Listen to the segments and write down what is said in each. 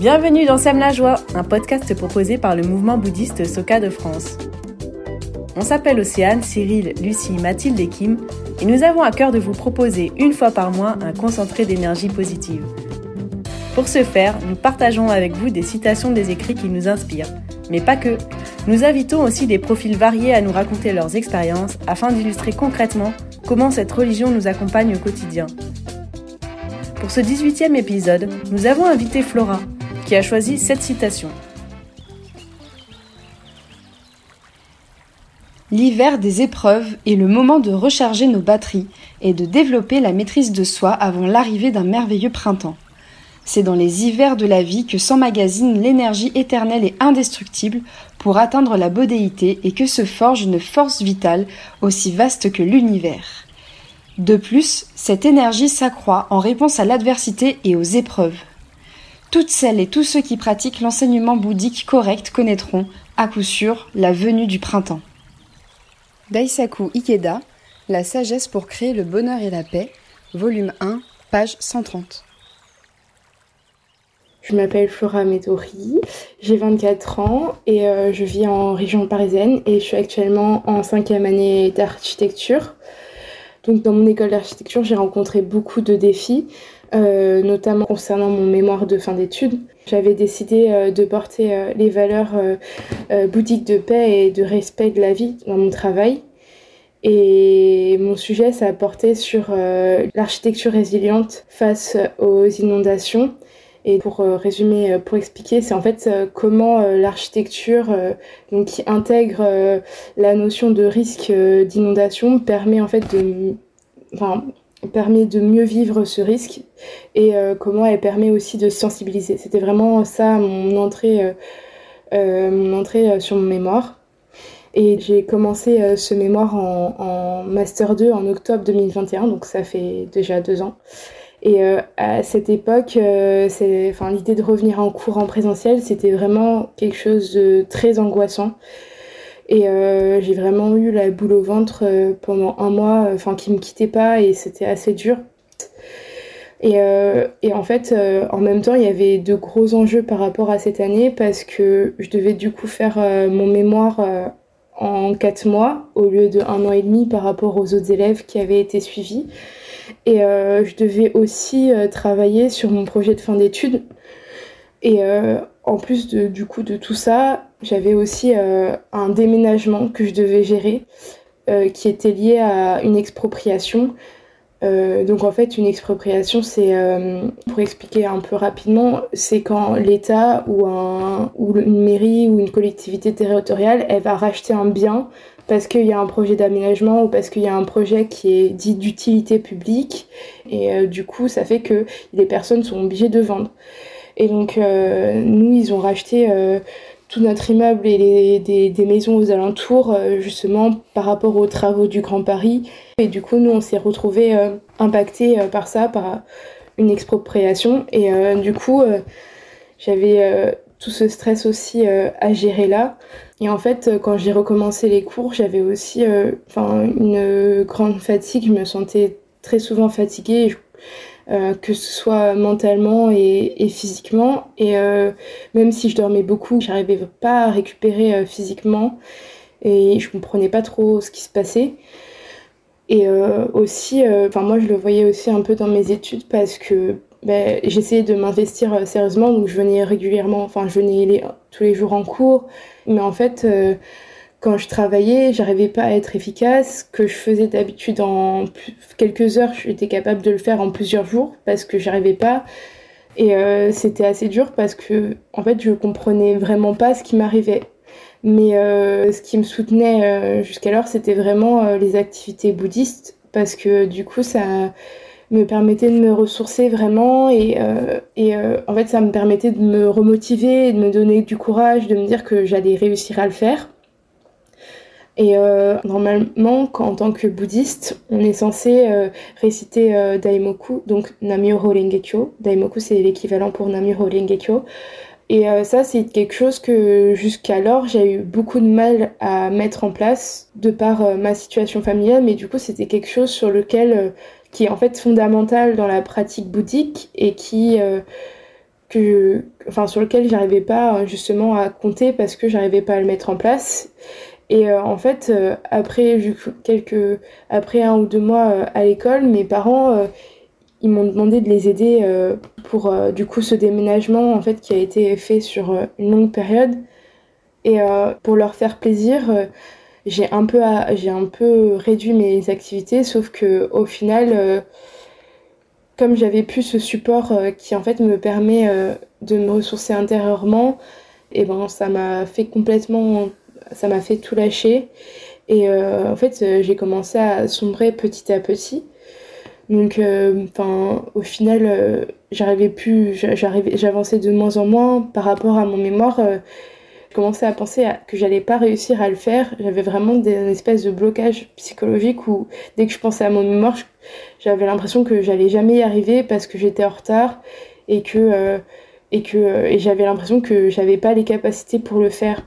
Bienvenue dans Sème la joie, un podcast proposé par le mouvement bouddhiste Soka de France. On s'appelle Océane, Cyril, Lucie, Mathilde et Kim, et nous avons à cœur de vous proposer une fois par mois un concentré d'énergie positive. Pour ce faire, nous partageons avec vous des citations des écrits qui nous inspirent, mais pas que. Nous invitons aussi des profils variés à nous raconter leurs expériences afin d'illustrer concrètement comment cette religion nous accompagne au quotidien. Pour ce 18e épisode, nous avons invité Flora, qui a choisi cette citation. L'hiver des épreuves est le moment de recharger nos batteries et de développer la maîtrise de soi avant l'arrivée d'un merveilleux printemps. C'est dans les hivers de la vie que s'emmagasine l'énergie éternelle et indestructible pour atteindre la bodéité et que se forge une force vitale aussi vaste que l'univers. De plus, cette énergie s'accroît en réponse à l'adversité et aux épreuves. Toutes celles et tous ceux qui pratiquent l'enseignement bouddhique correct connaîtront, à coup sûr, la venue du printemps. Daisaku Ikeda, La sagesse pour créer le bonheur et la paix, volume 1, page 130. Je m'appelle Flora Medori, j'ai 24 ans et euh, je vis en région parisienne et je suis actuellement en cinquième année d'architecture. Donc dans mon école d'architecture, j'ai rencontré beaucoup de défis, euh, notamment concernant mon mémoire de fin d'études. J'avais décidé euh, de porter euh, les valeurs bouddhiques de paix et de respect de la vie dans mon travail. Et mon sujet, ça a porté sur l'architecture résiliente face aux inondations. Et pour résumer, pour expliquer, c'est en fait comment l'architecture qui intègre la notion de risque d'inondation permet en fait de permet de mieux vivre ce risque et euh, comment elle permet aussi de sensibiliser. C'était vraiment ça mon entrée, euh, euh, mon entrée sur mon mémoire. Et j'ai commencé ce mémoire en, Master 2 en octobre 2021, donc ça fait déjà deux ans. Et à cette époque, enfin, l'idée de revenir en cours en présentiel, c'était vraiment quelque chose de très angoissant. Et euh, j'ai vraiment eu la boule au ventre euh, pendant un mois, euh, enfin qui me quittait pas et c'était assez dur. Et, en fait, en même temps, il y avait de gros enjeux par rapport à cette année parce que je devais du coup faire mon mémoire en quatre mois au lieu de un an et demi par rapport aux autres élèves qui avaient été suivis. Et je devais aussi travailler sur mon projet de fin d'études. Et en plus de, du coup de tout ça, j'avais aussi euh, un déménagement que je devais gérer euh, qui était lié à une expropriation. Euh, donc en fait, une expropriation, c'est, pour expliquer un peu rapidement, c'est quand l'État ou, un, ou une mairie ou une collectivité territoriale, elle va racheter un bien parce qu'il y a un projet d'aménagement ou parce qu'il y a un projet qui est dit d'utilité publique. Et du coup, ça fait que les personnes sont obligées de vendre. Et donc, nous, ils ont racheté tout notre immeuble et des, maisons aux alentours, euh, justement par rapport aux travaux du Grand Paris. Et du coup, nous, on s'est retrouvés euh, impactés euh, par ça, par une expropriation. Et du coup, j'avais tout ce stress aussi à gérer là. Et en fait, quand j'ai recommencé les cours, j'avais aussi une grande fatigue. Je me sentais très souvent fatiguée. Euh, que ce soit mentalement et, physiquement. Et euh, même si je dormais beaucoup, j'arrivais pas à récupérer euh, physiquement et je comprenais pas trop ce qui se passait. Et aussi, enfin moi je le voyais aussi un peu dans mes études parce que ben, j'essayais de m'investir sérieusement, donc je venais régulièrement, enfin je venais tous les jours en cours, mais en fait quand je travaillais, j'arrivais pas à être efficace. Que je faisais d'habitude en quelques heures, j'étais capable de le faire en plusieurs jours parce que j'arrivais pas. Et euh, c'était assez dur parce que, en fait, je comprenais vraiment pas ce qui m'arrivait. Mais euh, ce qui me soutenait euh, jusqu'alors, c'était vraiment les activités bouddhistes parce que du coup, ça me permettait de me ressourcer vraiment et, et en fait, ça me permettait de me remotiver, de me donner du courage, de me dire que j'allais réussir à le faire. Et euh, normalement, en tant que bouddhiste, on est censé euh, réciter euh, Daimoku, donc Namyoho Rengekyo. Daimoku, c'est l'équivalent pour Namyoho Rengekyo. Et ça, c'est quelque chose que jusqu'alors, j'ai eu beaucoup de mal à mettre en place de par ma situation familiale, mais du coup, c'était quelque chose sur lequel qui est en fait fondamental dans la pratique bouddhique et qui que enfin sur lequel j'arrivais pas justement à compter parce que j'arrivais pas à le mettre en place et en fait après quelques après un ou deux mois à l'école mes parents ils m'ont demandé de les aider euh, pour euh, du coup ce déménagement en fait qui a été fait sur euh, une longue période. Et pour leur faire plaisir j'ai un peu un peu réduit mes activités sauf que au final comme j'avais plus ce support qui en fait me permet de me ressourcer intérieurement et ben ça m'a fait complètement ça m'a fait tout lâcher et en fait j'ai commencé à sombrer petit à petit donc, euh, enfin, au final, euh, j'arrivais plus, j'avançais de moins en moins par rapport à mon mémoire. Euh, je commençais à penser que j'allais pas réussir à le faire. J'avais vraiment des, une espèce de blocage psychologique où dès que je pensais à mon mémoire, j'avais l'impression que j'allais jamais y arriver parce que j'étais en retard et que et que et j'avais l'impression que j'avais pas les capacités pour le faire.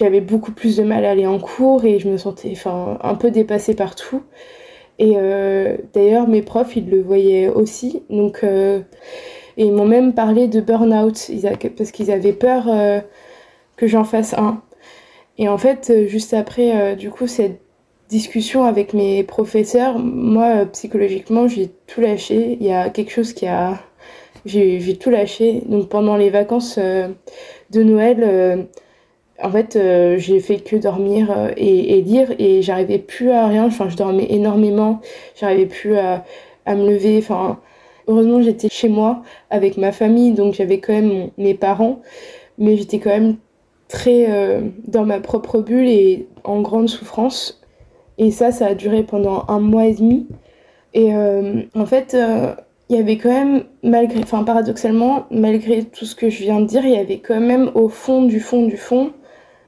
J'avais beaucoup plus de mal à aller en cours et je me sentais un peu dépassée partout. Et euh, d'ailleurs, mes profs, ils le voyaient aussi. Donc, euh, et ils m'ont même parlé de burn-out parce qu'ils avaient peur euh, que j'en fasse un. Et en fait, juste après, du coup, cette discussion avec mes professeurs, moi, psychologiquement, j'ai tout lâché. Il y a quelque chose qui a. J'ai tout lâché. Donc, pendant les vacances de Noël, en fait, euh, j'ai fait que dormir euh, et, lire et j'arrivais plus à rien. Enfin, je dormais énormément, j'arrivais plus à, me lever. Enfin, heureusement, j'étais chez moi avec ma famille, donc j'avais quand même mes parents, mais j'étais quand même très euh, dans ma propre bulle et en grande souffrance. Et ça, ça a duré pendant un mois et demi. Et en fait, il y avait quand même, malgré, enfin paradoxalement, malgré tout ce que je viens de dire, il y avait quand même au fond du fond du fond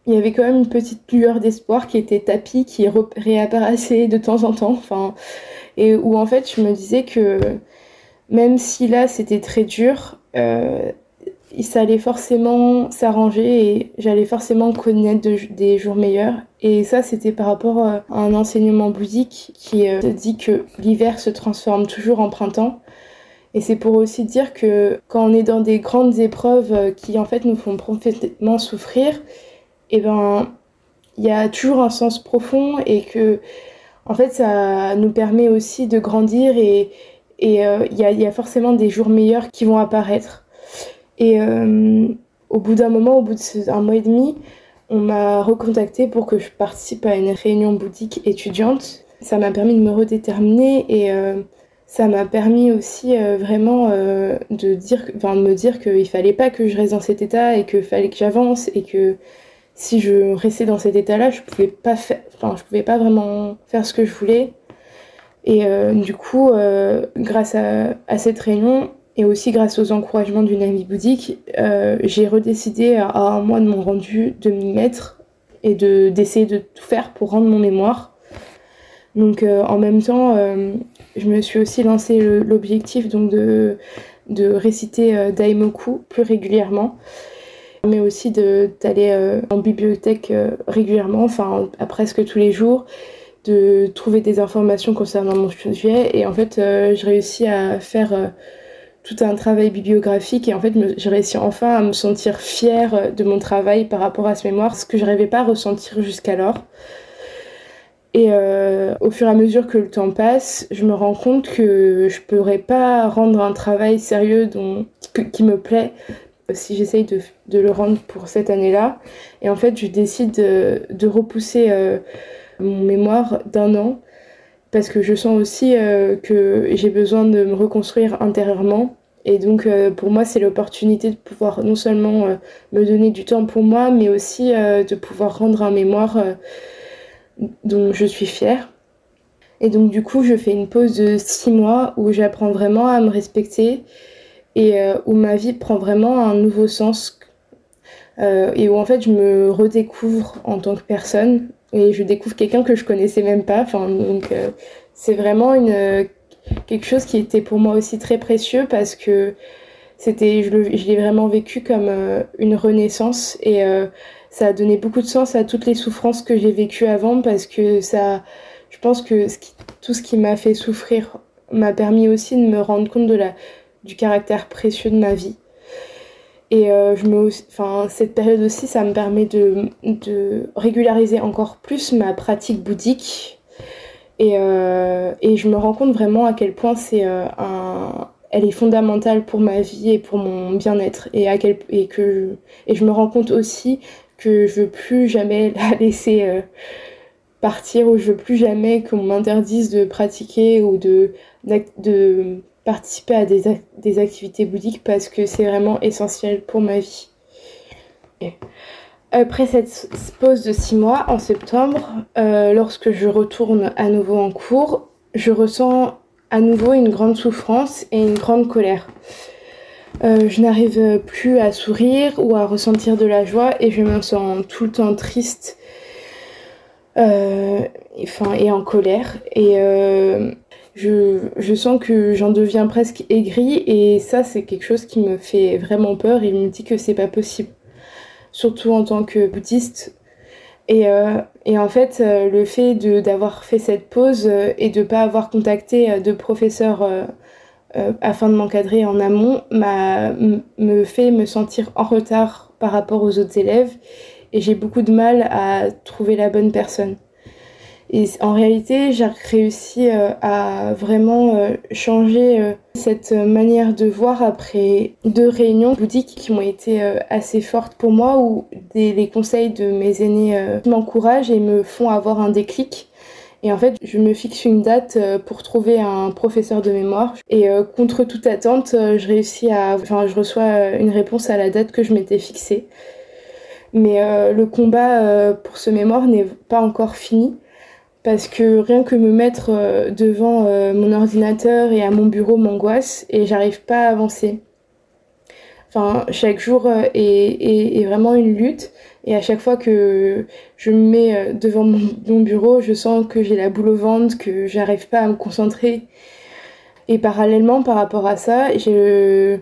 il y avait quand même une petite lueur d'espoir qui était tapis, qui réapparaissait de temps en temps. Enfin, et où en fait, je me disais que même si là c'était très dur, euh, ça allait forcément s'arranger et j'allais forcément connaître des jours meilleurs. Et ça, c'était par rapport euh, à un enseignement bouddhique qui euh, dit que l'hiver se transforme toujours en printemps. Et c'est pour aussi dire que quand on est dans des grandes épreuves qui en fait nous font profondément souffrir, et eh ben il y a toujours un sens profond et que en fait ça nous permet aussi de grandir et euh, il y, a, forcément des jours meilleurs qui vont apparaître. Et euh, au bout d'un moment, au bout d'un mois et demi, on m'a recontacté pour que je participe à une réunion bouddhique étudiante. Ça m'a permis de me redéterminer et euh, ça m'a permis aussi vraiment de dire, enfin, de me dire qu'il fallait pas que je reste dans cet état et qu'il fallait que j'avance et que si je restais dans cet état-là, je pouvais pas faire, enfin, je pouvais pas vraiment faire ce que je voulais. Et euh, du coup, euh, grâce à, cette réunion et aussi grâce aux encouragements d'une amie bouddhique, euh, j'ai redécidé à, un mois de mon rendu de m'y mettre et de d'essayer de tout faire pour rendre mon mémoire. Donc en même temps, je me suis aussi lancé l'objectif donc de de réciter Daimoku plus régulièrement mais aussi d'aller euh, en bibliothèque euh, régulièrement, enfin à presque tous les jours, de trouver des informations concernant mon sujet. Et en fait, euh, j'ai réussi à faire tout un travail bibliographique et en fait j'ai réussi enfin à me sentir fière de mon travail par rapport à ce mémoire, ce que je n'arrivais pas à ressentir jusqu'alors. Et au fur et à mesure que le temps passe, je me rends compte que je ne pourrais pas rendre un travail sérieux dont, qui me plaît si j'essaye de, le rendre pour cette année-là. Et en fait, je décide de, de repousser euh, mon mémoire d'un an parce que je sens aussi euh, que j'ai besoin de me reconstruire intérieurement. Et donc, euh, pour moi, c'est l'opportunité de pouvoir non seulement me donner du temps pour moi, mais aussi de pouvoir rendre un mémoire dont je suis fière. Et donc, du coup, je fais une pause de six mois où j'apprends vraiment à me respecter et euh, où ma vie prend vraiment un nouveau sens euh, et où en fait je me redécouvre en tant que personne et je découvre quelqu'un que je connaissais même pas. Enfin, donc euh, c'est vraiment une quelque chose qui était pour moi aussi très précieux parce que c'était je l'ai vraiment vécu comme une renaissance et ça a donné beaucoup de sens à toutes les souffrances que j'ai vécues avant parce que ça je pense que tout ce qui m'a fait souffrir m'a permis aussi de me rendre compte de la, du caractère précieux de ma vie. Et euh, je me, enfin, cette période aussi, ça me permet de, de régulariser encore plus ma pratique bouddhique. Et, euh, et, je me rends compte vraiment à quel point c'est euh, un, elle est fondamentale pour ma vie et pour mon bien-être. Et, à quel, et, que, et je me rends compte aussi que je veux plus jamais la laisser partir ou je veux plus jamais qu'on m'interdise de pratiquer ou de, de participer à des, des activités bouddhiques parce que c'est vraiment essentiel pour ma vie. Après cette pause de six mois, en septembre, euh, lorsque je retourne à nouveau en cours, je ressens à nouveau une grande souffrance et une grande colère. Euh, je n'arrive plus à sourire ou à ressentir de la joie et je me sens tout le temps triste euh, enfin, et en colère. Et je, je sens que j'en deviens presque aigrie et ça c'est quelque chose qui me fait vraiment peur et me dit que c'est pas possible. Surtout en tant que bouddhiste. Et, euh, et en fait, euh, le fait d'avoir fait cette pause euh, et de pas avoir contacté de professeur afin de m'encadrer en amont me fait me sentir en retard par rapport aux autres élèves et j'ai beaucoup de mal à trouver la bonne personne. Et en réalité, j'ai réussi euh, à vraiment euh, changer euh, cette manière de voir après deux réunions bouddhiques qui ont été assez fortes pour moi, où les conseils de mes aînés m'encouragent et me font avoir un déclic. Et en fait, je me fixe une date pour trouver un professeur de mémoire. Et contre toute attente, je réussis à, enfin, je reçois une réponse à la date que je m'étais fixée. Mais le combat pour ce mémoire n'est pas encore fini parce que rien que me mettre euh, devant euh, mon ordinateur et à mon bureau m'angoisse et j'arrive pas à avancer. Enfin, chaque jour euh, est, vraiment une lutte et à chaque fois que je me mets devant mon, bureau, je sens que j'ai la boule au ventre, que j'arrive pas à me concentrer. Et parallèlement par rapport à ça, je,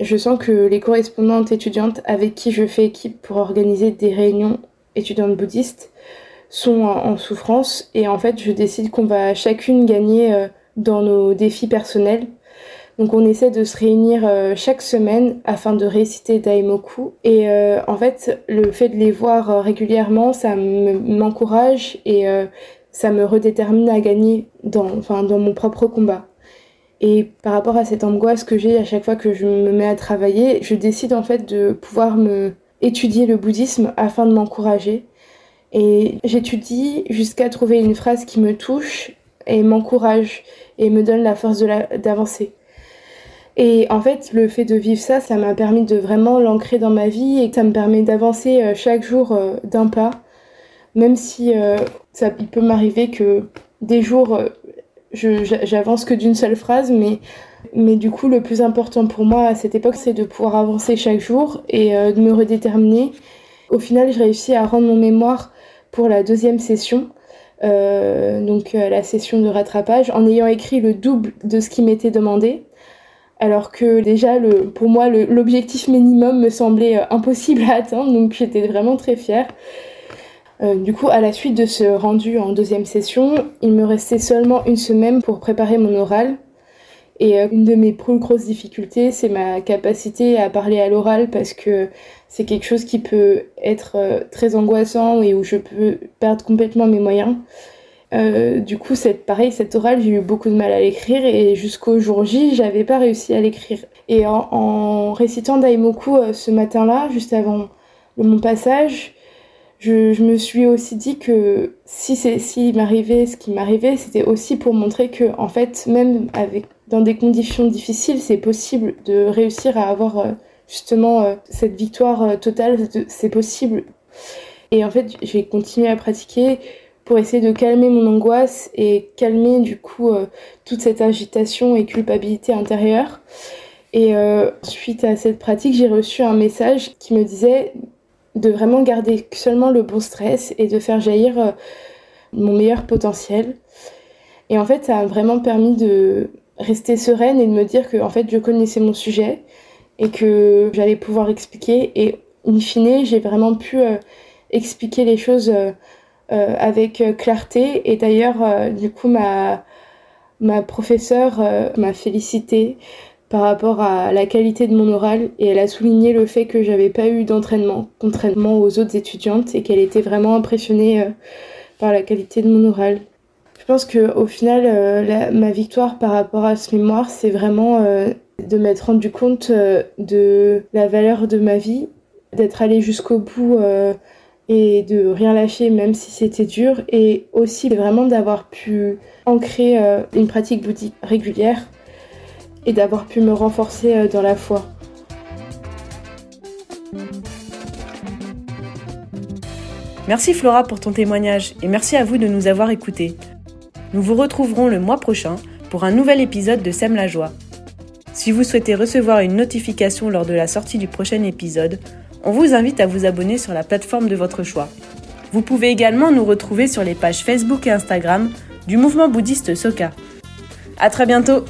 je sens que les correspondantes étudiantes avec qui je fais équipe pour organiser des réunions étudiantes bouddhistes sont en souffrance et en fait je décide qu'on va chacune gagner euh, dans nos défis personnels. Donc on essaie de se réunir euh, chaque semaine afin de réciter Daimoku et euh, en fait le fait de les voir régulièrement ça m'encourage et ça me redétermine à gagner dans, dans mon propre combat. Et par rapport à cette angoisse que j'ai à chaque fois que je me mets à travailler, je décide en fait de pouvoir me étudier le bouddhisme afin de m'encourager et j'étudie jusqu'à trouver une phrase qui me touche et m'encourage et me donne la force d'avancer. Et en fait, le fait de vivre ça, ça m'a permis de vraiment l'ancrer dans ma vie et ça me permet d'avancer euh, chaque jour euh, d'un pas. Même si euh, ça, il peut m'arriver que des jours, j'avance que d'une seule phrase, mais, mais du coup, le plus important pour moi à cette époque, c'est de pouvoir avancer chaque jour et de me redéterminer. Au final, je réussis à rendre mon mémoire pour la deuxième session, euh, donc euh, la session de rattrapage, en ayant écrit le double de ce qui m'était demandé. Alors que déjà, pour moi, l'objectif minimum me semblait euh, impossible à atteindre, donc j'étais vraiment très fière. du coup, à la suite de ce rendu en deuxième session, il me restait seulement une semaine pour préparer mon oral. Et une de mes plus grosses difficultés, c'est ma capacité à parler à l'oral parce que c'est quelque chose qui peut être euh, très angoissant et où je peux perdre complètement mes moyens. Euh, du coup, cette, pareil, cette orale, j'ai eu beaucoup de mal à l'écrire et jusqu'au jour J, j'avais pas réussi à l'écrire. Et en, récitant Daimoku euh, ce matin-là, juste avant mon passage, je, me suis aussi dit que si c'est si m'arrivait ce qui m'arrivait, c'était aussi pour montrer que en fait, même avec dans des conditions difficiles, c'est possible de réussir à avoir justement euh, cette victoire euh, totale, c'est possible. Et en fait, j'ai continué à pratiquer pour essayer de calmer mon angoisse et calmer du coup euh, toute cette agitation et culpabilité intérieure. Et suite à cette pratique, j'ai reçu un message qui me disait de vraiment garder seulement le bon stress et de faire jaillir mon meilleur potentiel. Et en fait, ça a vraiment permis de rester sereine et de me dire que en fait, je connaissais mon sujet, et que j'allais pouvoir expliquer. Et in fine, j'ai vraiment pu euh, expliquer les choses euh, euh, avec clarté. Et d'ailleurs, du coup, ma, Ma professeure m'a félicité par rapport à la qualité de mon oral et elle a souligné le fait que j'avais pas eu d'entraînement, contrairement aux autres étudiantes et qu'elle était vraiment impressionnée par la qualité de mon oral. Je pense que au final, euh, ma victoire par rapport à ce mémoire, c'est vraiment euh, de m'être rendu compte euh, de la valeur de ma vie, d'être allé jusqu'au bout et de rien lâcher même si c'était dur, et aussi vraiment d'avoir pu ancrer une pratique bouddhique régulière et d'avoir pu me renforcer dans la foi. Merci Flora pour ton témoignage et merci à vous de nous avoir écoutés. Nous vous retrouverons le mois prochain pour un nouvel épisode de Sème la joie. Si vous souhaitez recevoir une notification lors de la sortie du prochain épisode, on vous invite à vous abonner sur la plateforme de votre choix. Vous pouvez également nous retrouver sur les pages Facebook et Instagram du mouvement bouddhiste Soka. À très bientôt!